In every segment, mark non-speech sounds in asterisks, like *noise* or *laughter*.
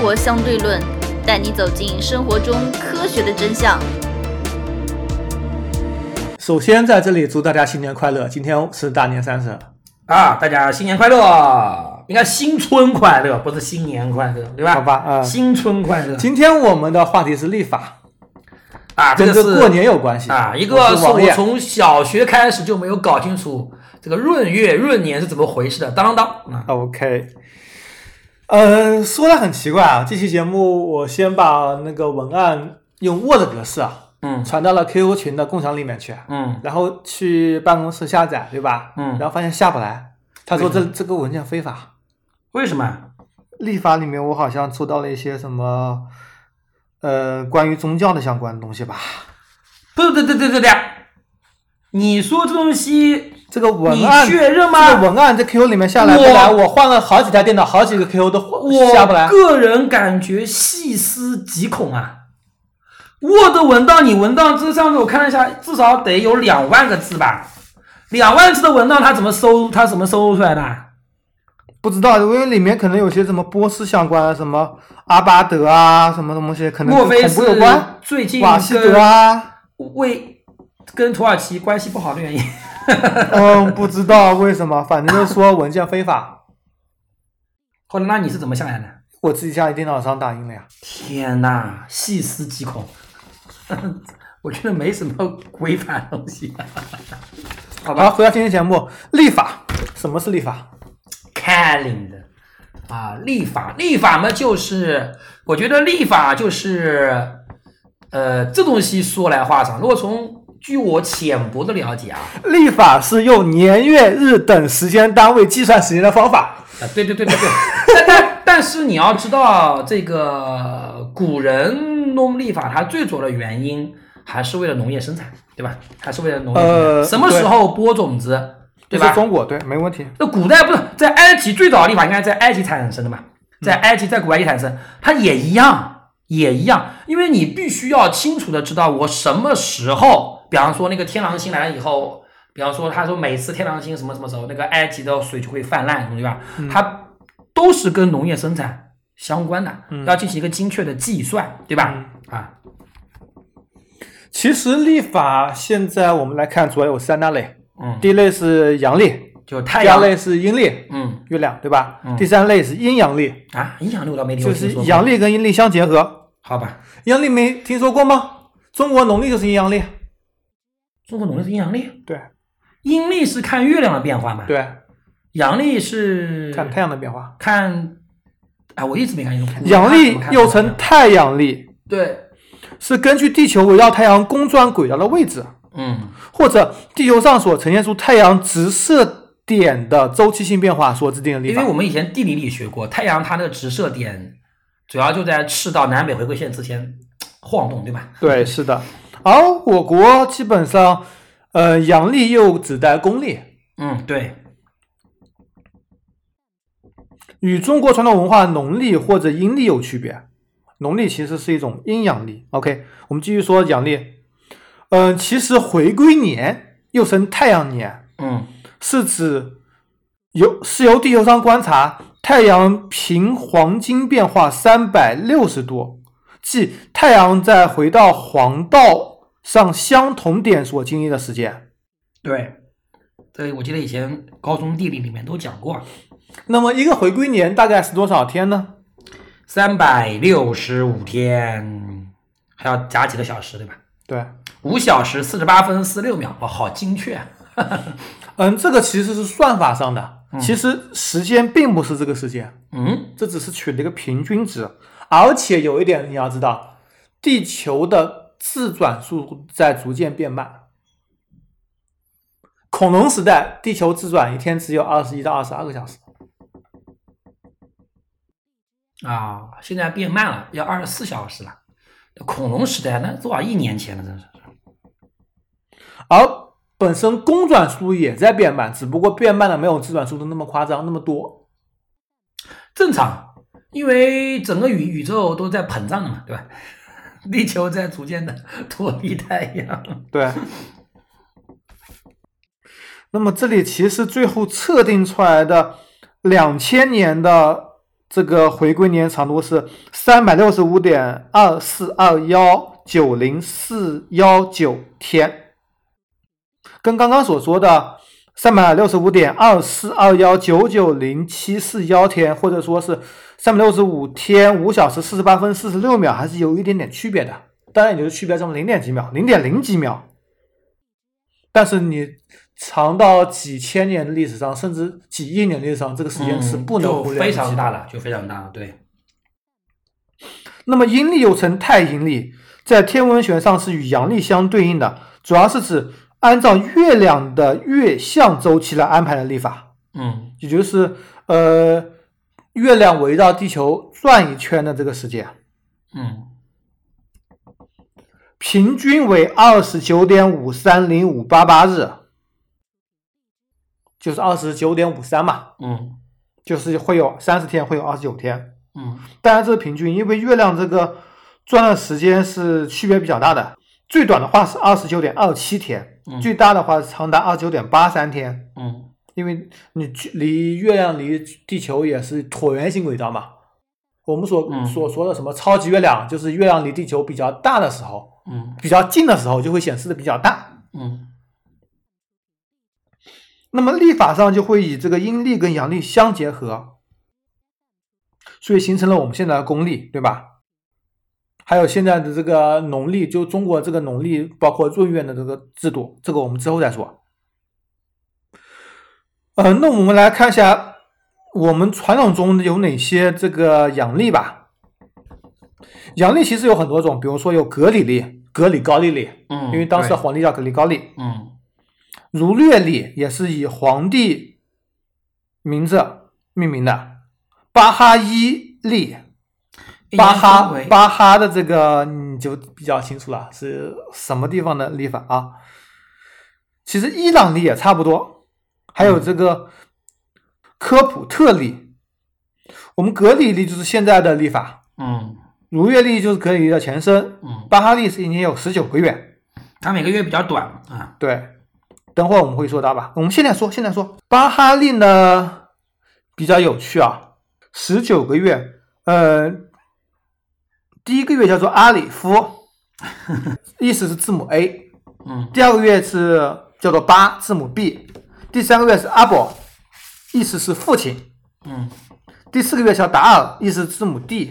活相对论》，带你走进生活中科学的真相。首先，在这里祝大家新年快乐！今天是大年三十啊，大家新年快乐！应该新春快乐，不是新年快乐，对吧？好吧，啊，新春快乐。今天我们的话题是立法啊，跟这过年有关系啊。一个是我从小学开始就没有搞清楚这个闰月闰年是怎么回事的。当当当，OK。呃，说的很奇怪啊，这期节目我先把那个文案用 Word 格式啊。嗯，传到了 QQ 群的共享里面去，嗯，然后去办公室下载，对吧？嗯，然后发现下不来，他说这这个文件非法，为什么？立法里面我好像抽到了一些什么，呃，关于宗教的相关的东西吧？不对对对对对，你说这东西，这个文案确认吗？这个文案在 QQ 里面下来不来，我换了好几台电脑，好几个 QQ 都下不来。我个人感觉细思极恐啊。Word 文档，你文档这上面我看了一下，至少得有两万个字吧？两万字的文档，它怎么搜？它怎么搜出来的？不知道，因为里面可能有些什么波斯相关，什么阿巴德啊，什么东西，可能莫非是？最近瓦西德啊，为跟土耳其关系不好的原因？*laughs* 嗯，不知道为什么，反正就说文件非法。后来，那你是怎么下来的？我自己家里电脑上打印的呀。天哪，细思极恐。*laughs* 我觉得没什么违反东西。好吧，回到今天节目，立法，什么是立法？Calendar 啊，立法，立法嘛，就是我觉得立法就是，呃，这东西说来话长。如果从据我浅薄的了解啊，历法是用年月日等时间单位计算时间的方法。啊，对对对对对。但但但是你要知道，这个古人弄历法，它最主要的原因还是为了农业生产，对吧？还是为了农业。呃，什么时候播种子，对吧？中国对，没问题。那古代不是在埃及最早的历法，应该在埃及产生的嘛？在埃及，在古埃及产生，它也一样，也一样，因为你必须要清楚的知道我什么时候，比方说那个天狼星来了以后。比方说，他说每次天狼星什么什么时候，那个埃及的水就会泛滥，对吧？它都是跟农业生产相关的，要进行一个精确的计算，对吧？啊，其实历法现在我们来看，主要有三大类。嗯，第一类是阳历，就太阳；第二类是阴历，嗯，月亮，对吧？第三类是阴阳历啊，阴阳历我倒没听说过。就是阳历跟阴历相结合，好吧？阳历没听说过吗？中国农历就是阴阳历，中国农历是阴阳历，对。阴历是看月亮的变化嘛？对，阳历是看太阳的变化。看，哎，我一直没看清楚。阳历又称太阳历，对，是根据地球围绕太阳公转轨道的位置，嗯，或者地球上所呈现出太阳直射点的周期性变化所制定的历法。因为我们以前地理里学过，太阳它的直射点主要就在赤道南北回归线之间晃动，对吧？对，是的。而我国基本上。呃，阳历又指代公历，嗯，对，与中国传统文化农历或者阴历有区别。农历其实是一种阴阳历。OK，我们继续说阳历。嗯，其实回归年又称太阳年，嗯，是指由是由地球上观察太阳平黄金变化三百六十度，即太阳在回到黄道。上相同点所经历的时间，对，这我记得以前高中地理里面都讲过。那么一个回归年大概是多少天呢？三百六十五天，还要加几个小时，对吧？对，五小时四十八分四六秒，哇，好精确。啊 *laughs* 嗯，这个其实是算法上的，其实时间并不是这个时间，嗯，这只是取了一个平均值，而且有一点你要知道，地球的。自转速度在逐渐变慢。恐龙时代，地球自转一天只有二十一到二十二个小时。啊，现在变慢了，要二十四小时了。恐龙时代那多少亿年前了，真是。而本身公转速度也在变慢，只不过变慢的没有自转速度那么夸张那么多。正常，因为整个宇宇宙都在膨胀的嘛，对吧？地球在逐渐的 *laughs* 脱离太阳。对。那么这里其实最后测定出来的两千年的这个回归年长度是三百六十五点二四二幺九零四幺九天，跟刚刚所说的三百六十五点二四二幺九九零七四幺天，或者说是三百六十五天五小时四十八分四十六秒，还是有一点点区别的。当然，也就是区别这么零点几秒，零点零几秒。但是你长到几千年的历史上，甚至几亿年历史上，这个时间是不能忽略的。非常大了，就非常大了，对。那么阴历又称太阴历，在天文学上是与阳历相对应的，主要是指按照月亮的月相周期来安排的历法，嗯。也就是呃月亮围绕地球转一圈的这个时间，嗯。平均为二十九点五三零五八八日，就是二十九点五三嘛，嗯。就是会有三十天，会有二十九天。嗯。当然这是平均，因为月亮这个转的时间是区别比较大的，最短的话是二十九点二七天，嗯最大的话是长达二十九点八三天。嗯因为你距离月亮离地球也是椭圆形轨道嘛，我们所、嗯所说的什么超级月亮，就是月亮离地球比较大的时候，嗯比较近的时候就会显示的比较大。嗯那么历法上就会以这个阴历跟阳历相结合，所以形成了我们现在的公历，对吧？还有现在的这个农历，就中国这个农历，包括闰月的这个制度，这个我们之后再说。呃，那我们来看一下我们传统中有哪些这个阳历吧。阳历其实有很多种，比如说有格里历、格里高利历，嗯，因为当时的皇帝叫格里高利。嗯儒略历也是以皇帝名字命名的，巴哈伊历，一巴哈巴哈的这个你就比较清楚了，是什么地方的历法啊？其实伊朗历也差不多，还有这个科普特历，我们格里历就是现在的历法，嗯如月历就是格里历的前身，嗯，巴哈历是一年有十九个月，它每个月比较短啊，对，等会儿我们会说到吧。我们现在说，现在说巴哈利呢比较有趣啊，十九个月，呃，第一个月叫做阿里夫，*laughs* 意思是字母 A；嗯。第二个月是叫做巴，字母 B；第三个月是阿伯，意思是父亲；嗯。第四个月叫达尔，意思是字母 D；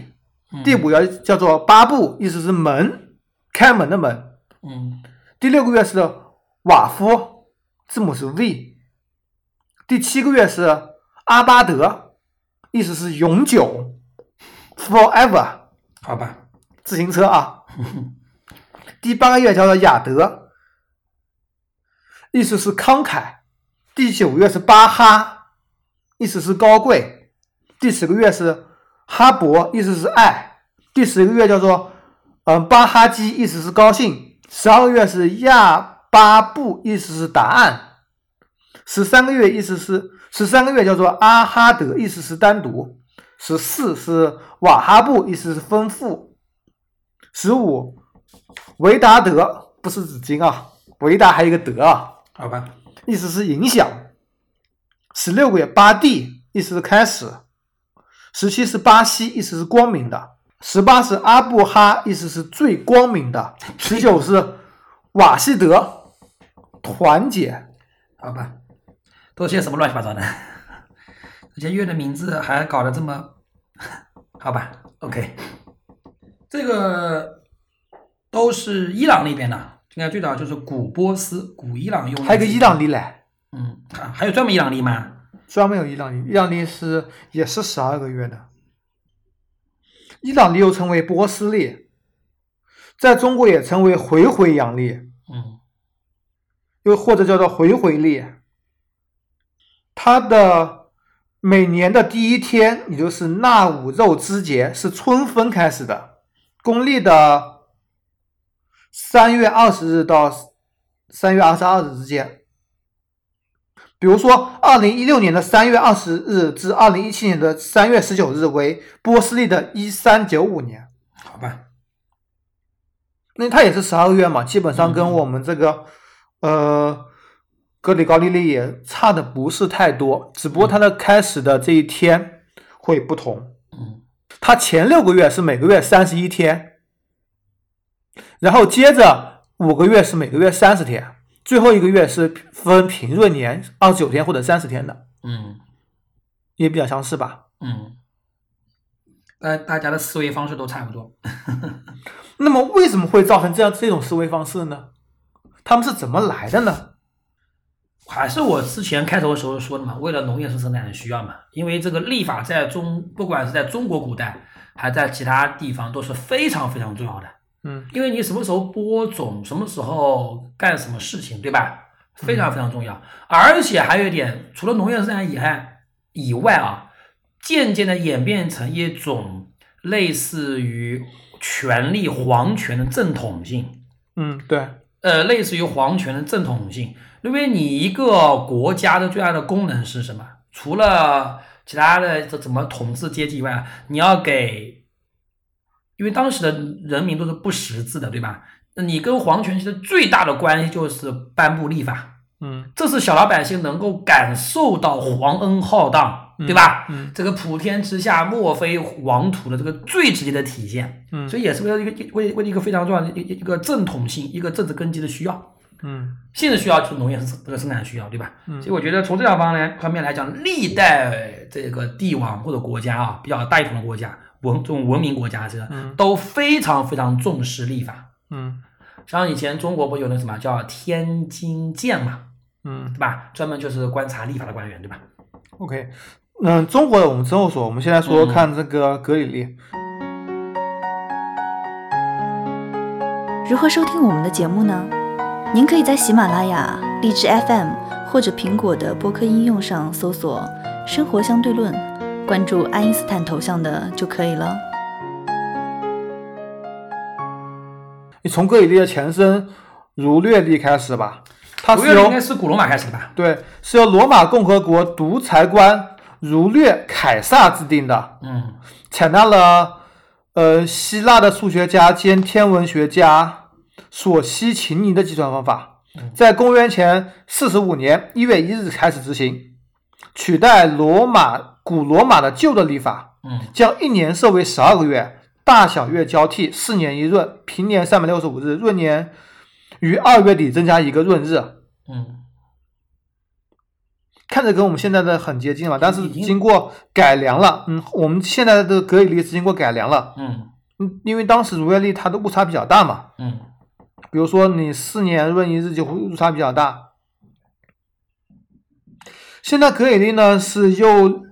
嗯。第五个月叫做巴布，意思是门，开门的门。嗯。第六个月是瓦夫，字母是 V。第七个月是阿巴德，意思是永久，forever，好吧，自行车啊。*laughs* 第八个月叫做雅德，意思是慷慨。第九月是巴哈，意思是高贵。第十个月是哈勃，意思是爱。第十个月叫做呃巴哈基，意思是高兴。十二个月是亚巴布，意思是答案。十三个月意思是十三个月叫做阿哈德，意思是单独。十四是瓦哈布，意思是丰富。十五维达德不是纸巾啊，维达还有一个德啊，好吧，意思是影响。十六个月巴蒂，意思是开始。十七是巴西，意思是光明的。十八是阿布哈，意思是最光明的。十九是瓦西德，团结。好吧，都些什么乱七八糟的？这些月的名字还搞得这么，好吧，OK，这个都是伊朗那边的，应该最早就是古波斯、古伊朗用的。还有个伊朗历嘞，嗯，啊，还有专门伊朗历吗？专门有伊朗历，伊朗历是也是十二个月的。伊朗历又称为波斯历，在中国也称为回回阳历。嗯又或者叫做回回历。它的每年的第一天，也就是纳吾肉之节，是春分开始的，公历的三月二十日到三月二十二日之间。比如说，二零一六年的三月二十日至二零一七年的三月十九日为波斯历的一三九五年。好吧，那它也是十二月嘛，基本上跟我们这个、呃格里高利历也差的不是太多，只不过它的开始的这一天会不同。嗯它前六个月是每个月三十一天，然后接着五个月是每个月三十天，最后一个月是分平闰年二十九天或者三十天的，嗯也比较相似吧。嗯，大大家的思维方式都差不多。*laughs* 那么为什么会造成这样这种思维方式呢？他们是怎么来的呢？还是我之前开头的时候说的嘛，为了农业生产的需要嘛，因为这个立法在中，不管是在中国古代，还在其他地方都是非常非常重要的。嗯因为你什么时候播种，什么时候干什么事情，对吧？非常非常重要。而且还有一点，除了农业生产以外以外啊，渐渐的演变成一种类似于权力皇权的正统性。嗯，对，呃，类似于皇权的正统性，因为你一个国家的最大的功能是什么？除了其他的这怎么统治阶级以外，你要给，因为当时的人民都是不识字的，对吧？那你跟皇权其实最大的关系就是颁布立法，嗯这是小老百姓能够感受到皇恩浩荡，对吧？嗯这个普天之下莫非王土的这个最直接的体现。嗯所以也是为了一个为为了一个非常重要的一一一个正统性，一个政治根基的需要。嗯现实需要就是农业生这个生产需要，对吧？嗯所以我觉得从这两方面方面来讲，历代这个帝王或者国家啊，比较大一统的国家，文这种文明国家，这个嗯都非常非常重视立法。嗯像以前中国不有那什么叫天津监嘛，嗯对吧？专门就是观察立法的官员，对吧？，OK，嗯，中国的我们之后说，我们现在说说看这个格里历。如何收听我们的节目呢？您可以在喜马拉雅、荔枝 FM 或者苹果的播客应用上搜索“生活相对论”，关注爱因斯坦头像的就可以了。你从格里历的前身儒略历开始吧，它是由应该是古罗马开始的吧？对是由罗马共和国独裁官儒略凯撒制定的，嗯。采纳了呃希腊的数学家兼天文学家索西琴尼的计算方法，在公元前四十五年一月一日开始执行，取代罗马古罗马的旧的历法，嗯。将一年设为十二个月，大小月交替，四年一闰，平年三百六十五日，闰年于二月底增加一个闰日。嗯看着跟我们现在的很接近了，但是经经过改良了。嗯，我们现在的格里历是经过改良了。嗯嗯，因为当时儒略历它的误差比较大嘛，嗯比如说你四年润一日就会误差比较大。现在格里历呢是又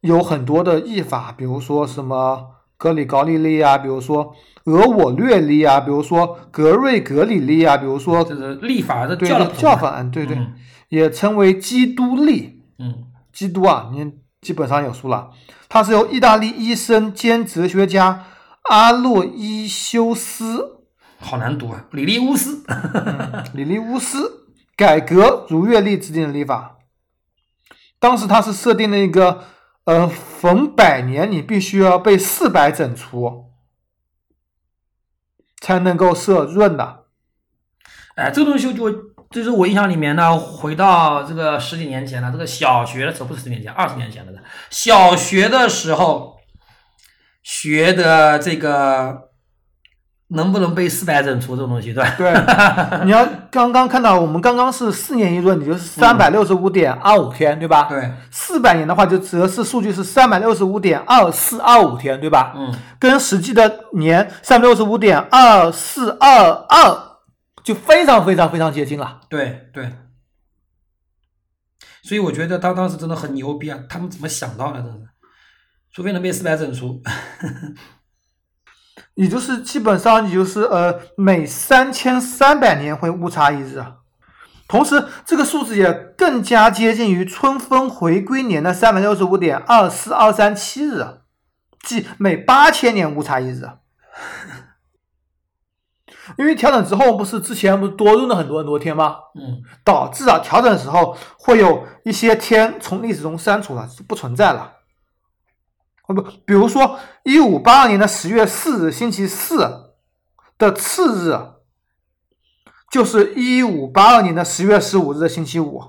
有很多的译法，比如说什么格里高利历啊，比如说俄我略历啊，比如说格瑞格里历啊，比如说这是立法的对教了对教法，对对，嗯也称为基督历。嗯基督啊，您基本上有数了。它是由意大利医生兼哲学家阿洛伊修斯好难读啊，里利乌斯。里利乌斯改革儒月历制定的历法。当时他是设定了一个，呃，逢百年你必须要被四百整除，才能够设闰的。哎，这个东西就就是我印象里面呢，回到这个十几年前了，这个小学的时候不是十几年前，二十年前了的。小学的时候学的这个能不能背四百整除这种东西，对吧？对，*laughs* 你要刚刚看到我们刚刚是四年一闰，你就是三百六十五点二五天，对吧？对，四百年的话，就则是数据是三百六十五点二四二五天，对吧？嗯，跟实际的年三百六十五点二四二二就非常非常非常接近了。对对。所以我觉得他当时真的很牛逼啊！他们怎么想到的？真是，除非能被四百整除。*laughs* 也就是基本上也就是呃每三千三百年会误差一日，啊同时这个数字也更加接近于春分回归年的三百六十五点二四二三七日，啊即每八千年误差一日。啊因为调整之后不是之前不是多闰了很多很多天吗？嗯导致啊调整的时候会有一些天从历史中删除了，是不存在了。哦不，比如说一五八二年的十月四日星期四的次日，就是一五八二年的十月十五日的星期五，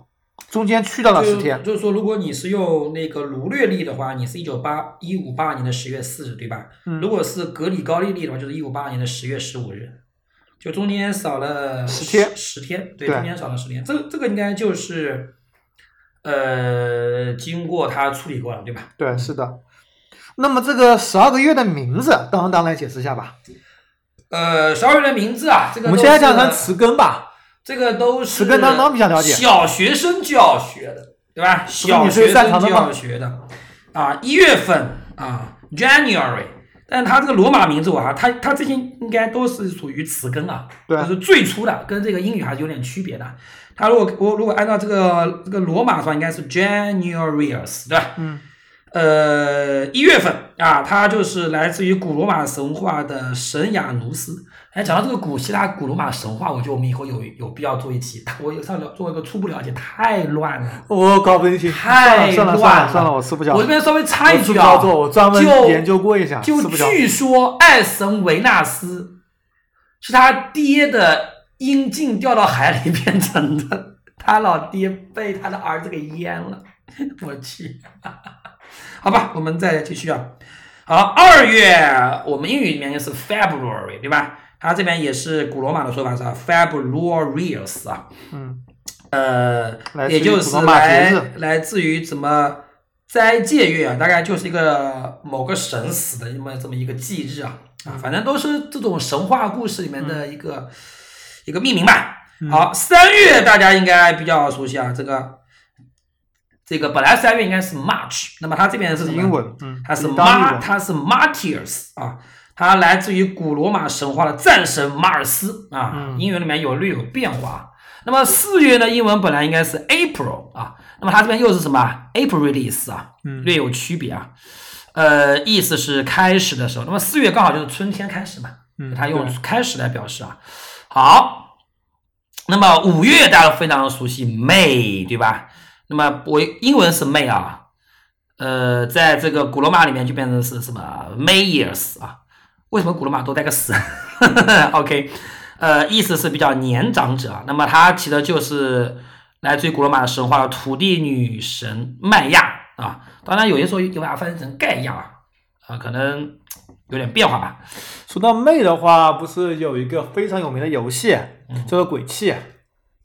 中间去掉了十就天。就是说，如果你是用那个卢略历的话，你是一九八一五八年的十月四日，对吧？嗯如果是格里高利历的话，就是一五八二年的十月十五日，就中间少了10天十天，对，对中间少了十天。这这个应该就是，呃，经过他处理过了，对吧？对，是的。那么这个十二个月的名字，当当来解释一下吧。呃，十二月的名字啊，这个我们现在讲成词根吧。这个都是词根当当比较了解小学生就要学的，对吧？小学生就要学的啊，一月份啊，January，但它这个罗马名字我哈它它这些应该都是属于词根啊，对就是最初的，跟这个英语还是有点区别的。它如果我如果按照这个这个罗马的话，应该是 Januarius，对吧？嗯，呃，一月份啊，它就是来自于古罗马神话的神雅努斯。哎，讲到这个古希腊、古罗马神话，我觉得我们以后有有必要做一期。*laughs* 我有上了做一个初步了解，太乱了。*laughs* 我搞不进去。太乱了算了算乱了我吃不消。我这边稍微插一句啊我专门就研究过一下，就吃不消。据说爱神维纳斯是他爹的阴茎掉到海里变成的，他老爹被他的儿子给淹了。*laughs* 我去，好吧，我们再继续啊。好，二月我们英语里面是 February，对吧？它这边也是古罗马的说法是啊 Februarius 啊，嗯，呃，也就是来来自于怎么斋戒月啊，大概就是一个某个神死的这么这么一个忌日啊。啊，反正都是这种神话故事里面的一个、一个命名吧。好，三月大家应该比较熟悉啊，这个这个本来三月应该是 March，那么它这边是什么？英文，嗯，它是意大利 Mar，它是 Martyrs 啊，它来自于古罗马神话的战神马尔斯啊，嗯英文里面有略有变化。那么四月呢，英文本来应该是 April 啊，那么它这边又是什么 Aprilis 啊，嗯略有区别啊。呃，意思是开始的时候，那么四月刚好就是春天开始嘛，嗯它用开始来表示啊。好，那么五月大家非常熟悉 May 对吧？那么我英文是 May 啊，呃，在这个古罗马里面就变成是什么 Mayers 啊？为什么古罗马多带个死？*laughs* OK，呃，意思是比较年长者啊。那么它其实就是来自于古罗马的神话的土地女神麦亚啊。当然有些时候又把它翻译成盖亚啊，啊，可能有点变化吧。说到妹的话，不是有一个非常有名的游戏嗯叫做《鬼泣》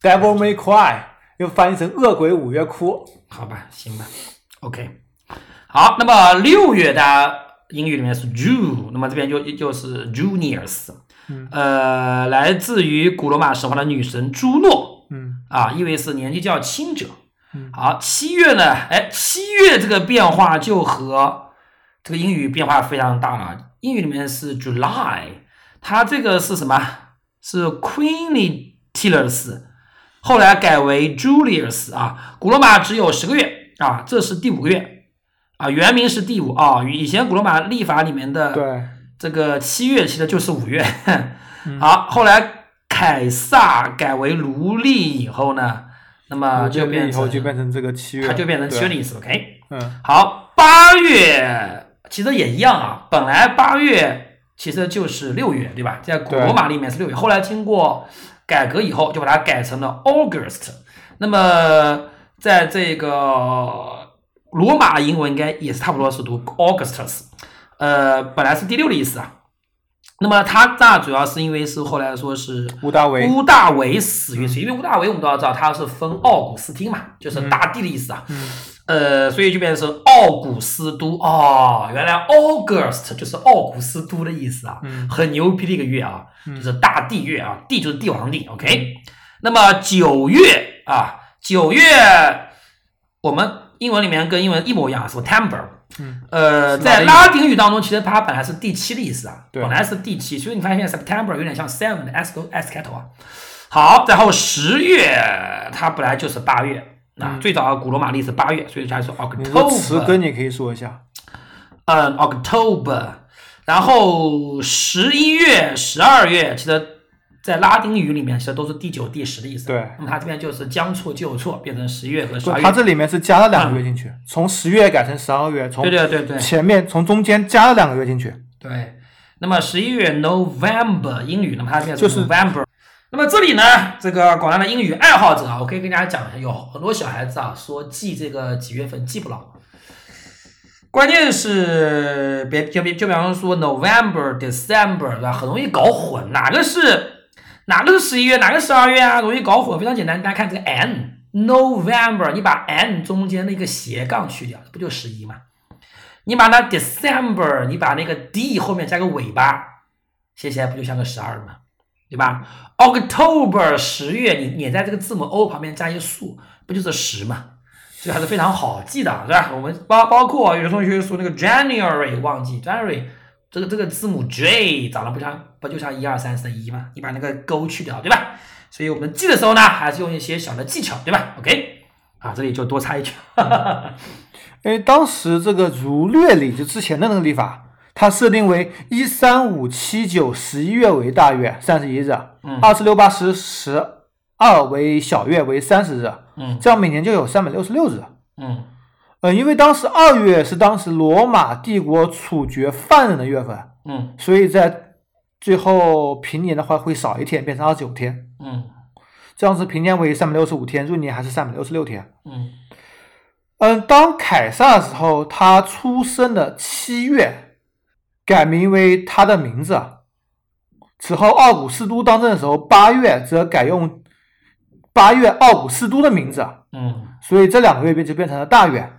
（Devil May Cry），又翻译成《恶鬼五月哭》。好吧，行吧，OK。好，那么六月大家英语里面是 June，那么这边就就是 Juniors，嗯呃，来自于古罗马神话的女神朱诺嗯啊，意味是年纪较轻者。嗯好，七月呢，哎，七月这个变化就和这个英语变化非常大了。英语里面是 July，它这个是什么？是 Queenitillus，后来改为 Julius 啊。古罗马只有十个月啊，这是第五个月啊，原名是第五啊。以前古罗马历法里面的对，这个七月其实就是五月。*laughs* 好，后来凯撒改为奴隶以后呢，那么就变成就变成这个七月，它就变成对七月历史，OK。嗯好，八月其实也一样啊，本来八月其实就是六月，对吧？在古罗马里面是六月，后来经过改革以后，就把它改成了 August。那么在这个罗马的英文应该也是差不多是读 Augustus，呃，本来是第六的意思啊。那么它那主要是因为是后来说是乌大维，乌大维死于谁，因为乌大维我们都要知道他是分奥古斯丁嘛，就是大帝的意思啊。嗯。呃，所以就变成是奥古斯都哦，原来 August 就是奥古斯都的意思啊，嗯。很牛逼的一个月啊，嗯。就是大帝月啊，帝就是帝王帝，OK。那么九月啊，九月我们英文里面跟英文一模一样，September。嗯。呃，在拉丁语当中，其实它本来是第七的意思啊，对。本来是第七，所以你发现 September 有点像 seven 的 s 开头啊。好，然后十月它本来就是八月，啊，嗯。最早古罗马历是八月，所以它说词 October，词根你可以说一下，嗯，October，然后十一月、十二月，其实在拉丁语里面其实都是第九、第十的意思。对那么它这边就是将错就错，变成十一月和十二，月。它这里面是加了两个月进去，从十月改成十二月，从对对对对前面从中间加了两个月进去，对。那么十一月 November 英语，那么它这边就是 November，那么这里呢，这个广大的英语爱好者啊，我可以跟大家讲一下，有很多小孩子啊说记这个几月份记不牢，关键是别就比就比方说 November、December 对吧？很容易搞混，哪个是哪个是十一月，哪个十二月啊？容易搞混，非常简单，大家看这个 N November，你把 N 中间那个斜杠去掉，不就十一吗？你把那 December，你把那个 D 后面加个尾巴，写起来不就像个十二吗？对吧？October 十月，你你在这个字母 O 旁边加一个数，不就是十吗？这个还是非常好记的，对吧？我们包包括有的同学说那个 January 忘记 January 这个这个字母 J 长得不像不就像一二三四的一吗？你把那个勾去掉，对吧？所以我们记的时候呢，还是用一些小的技巧，对吧？OK，啊，这里就多插一句，因 *laughs* 为当时这个儒略历就之前的那个历法，它设定为一三五七九十一月为大月，三十一日；嗯二四六八十十二为小月，为三十日。嗯这样每年就有三百六十六日。嗯呃，因为当时二月是当时罗马帝国处决犯人的月份，嗯所以在最后平年的话会少一天，变成二十九天。嗯这样子平年为三百六十五天，闰年还是三百六十六天。嗯嗯，当凯撒的时候，他出生的七月改名为他的名字。此后，奥古斯都当政的时候，八月则改用八月奥古斯都的名字，嗯所以这两个月变就变成了大月。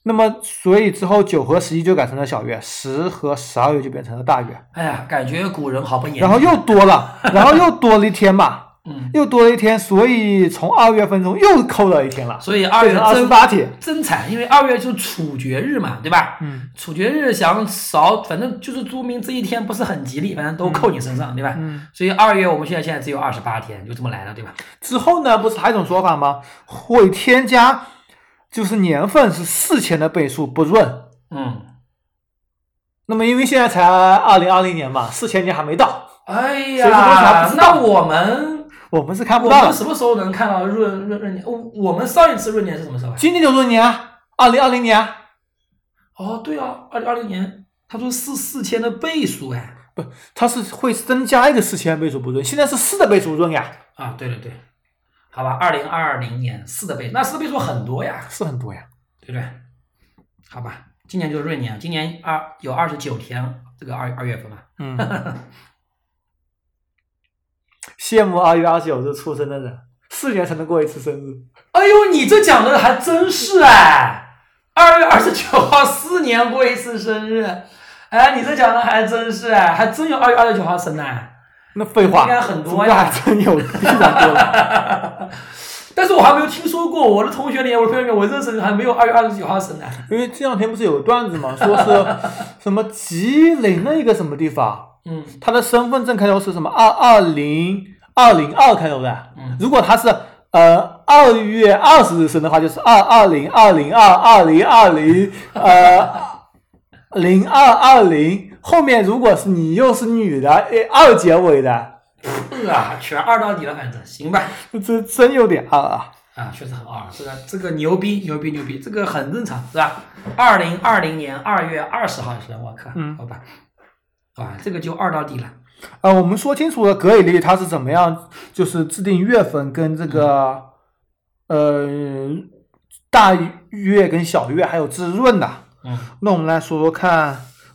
嗯那么，所以之后九和十一就改成了小月，十和十二月就变成了大月，哎呀，感觉古人好不严谨。然后又多了，*laughs* 然后又多了一天嘛，*laughs* 嗯，又多了一天，所以从二月份中又扣了一天了，所以二月二十八天。真惨，因为二月就处决日嘛，对吧？嗯处决日想少，反正就是注明这一天不是很吉利，反正都扣你身上，对吧？嗯，所以二月我们现在现在只有二十八天，就这么来了，对吧？之后呢，不是还有一种说法吗？会添加，就是年份是事前的倍数不闰。嗯，那么因为现在才二零二零年嘛，四千年还没到，哎呀那我们我们是看不到我。们什么时候能看到闰闰闰年？我我们上一次闰年是什么时候啊？今年就闰年啊，二零二零年啊，哦，对啊，二零二零年，他说是四千的倍数哎。不它是会增加一个四千倍数不闰，现在是四的倍数闰呀，啊，对对对，好吧，二零二零年四的倍数，那四的倍数很多呀，是很多呀。对不对？好吧，今年就是闰年，今年二有二十九天，这个二二月份嘛。嗯，*laughs* 羡慕二月二十九日出生的人，四年才能过一次生日。哎呦，你这讲的还真是哎，二月二十九号四年过一次生日，哎，你这讲的还真是哎，还真有二月二十九号生的哎。那废话，应该很多呀还真有非常多了。*laughs* 但是我还没有听说过，我的同学里，我的朋友里面，我认识的人还没有二月二十九号生的。因为这两天不是有个段子嘛，说是什么吉林的一个什么地方，嗯他的身份证开头是什么二二零二零二开头的。嗯如果他是呃二月二十日生的话，就是二二零二零二二零二零呃零二二零。后面如果是你又是女的，哎二结尾的，*laughs* 啊，全二到底了，反正行吧。这真有点二啊。啊，确实很二，这个这个牛逼牛逼牛逼，这个很正常，是吧？二零二零年二月二十号生，我靠，嗯好吧，啊，这个就二到底了。啊，我们说清楚了格里历它是怎么样，就是制定月份跟这个、呃大月跟小月还有滋润的。嗯，那我们来说说看